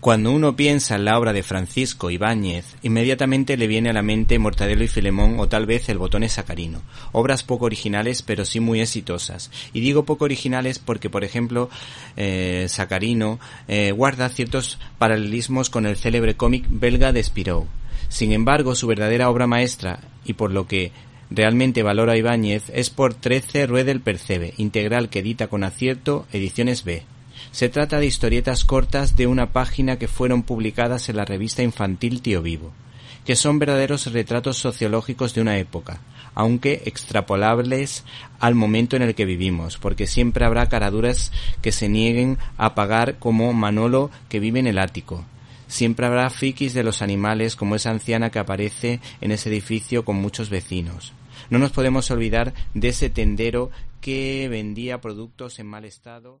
Cuando uno piensa en la obra de Francisco Ibáñez, inmediatamente le viene a la mente Mortadelo y Filemón o tal vez El botón es sacarino. Obras poco originales pero sí muy exitosas. Y digo poco originales porque, por ejemplo, eh, Sacarino eh, guarda ciertos paralelismos con el célebre cómic belga de Spirou. Sin embargo, su verdadera obra maestra, y por lo que realmente valora Ibáñez, es por 13 Ruedel Percebe, integral que edita con acierto Ediciones B. Se trata de historietas cortas de una página que fueron publicadas en la revista infantil Tío Vivo, que son verdaderos retratos sociológicos de una época, aunque extrapolables al momento en el que vivimos, porque siempre habrá caraduras que se nieguen a pagar como Manolo que vive en el ático. Siempre habrá frikis de los animales como esa anciana que aparece en ese edificio con muchos vecinos. No nos podemos olvidar de ese tendero que vendía productos en mal estado.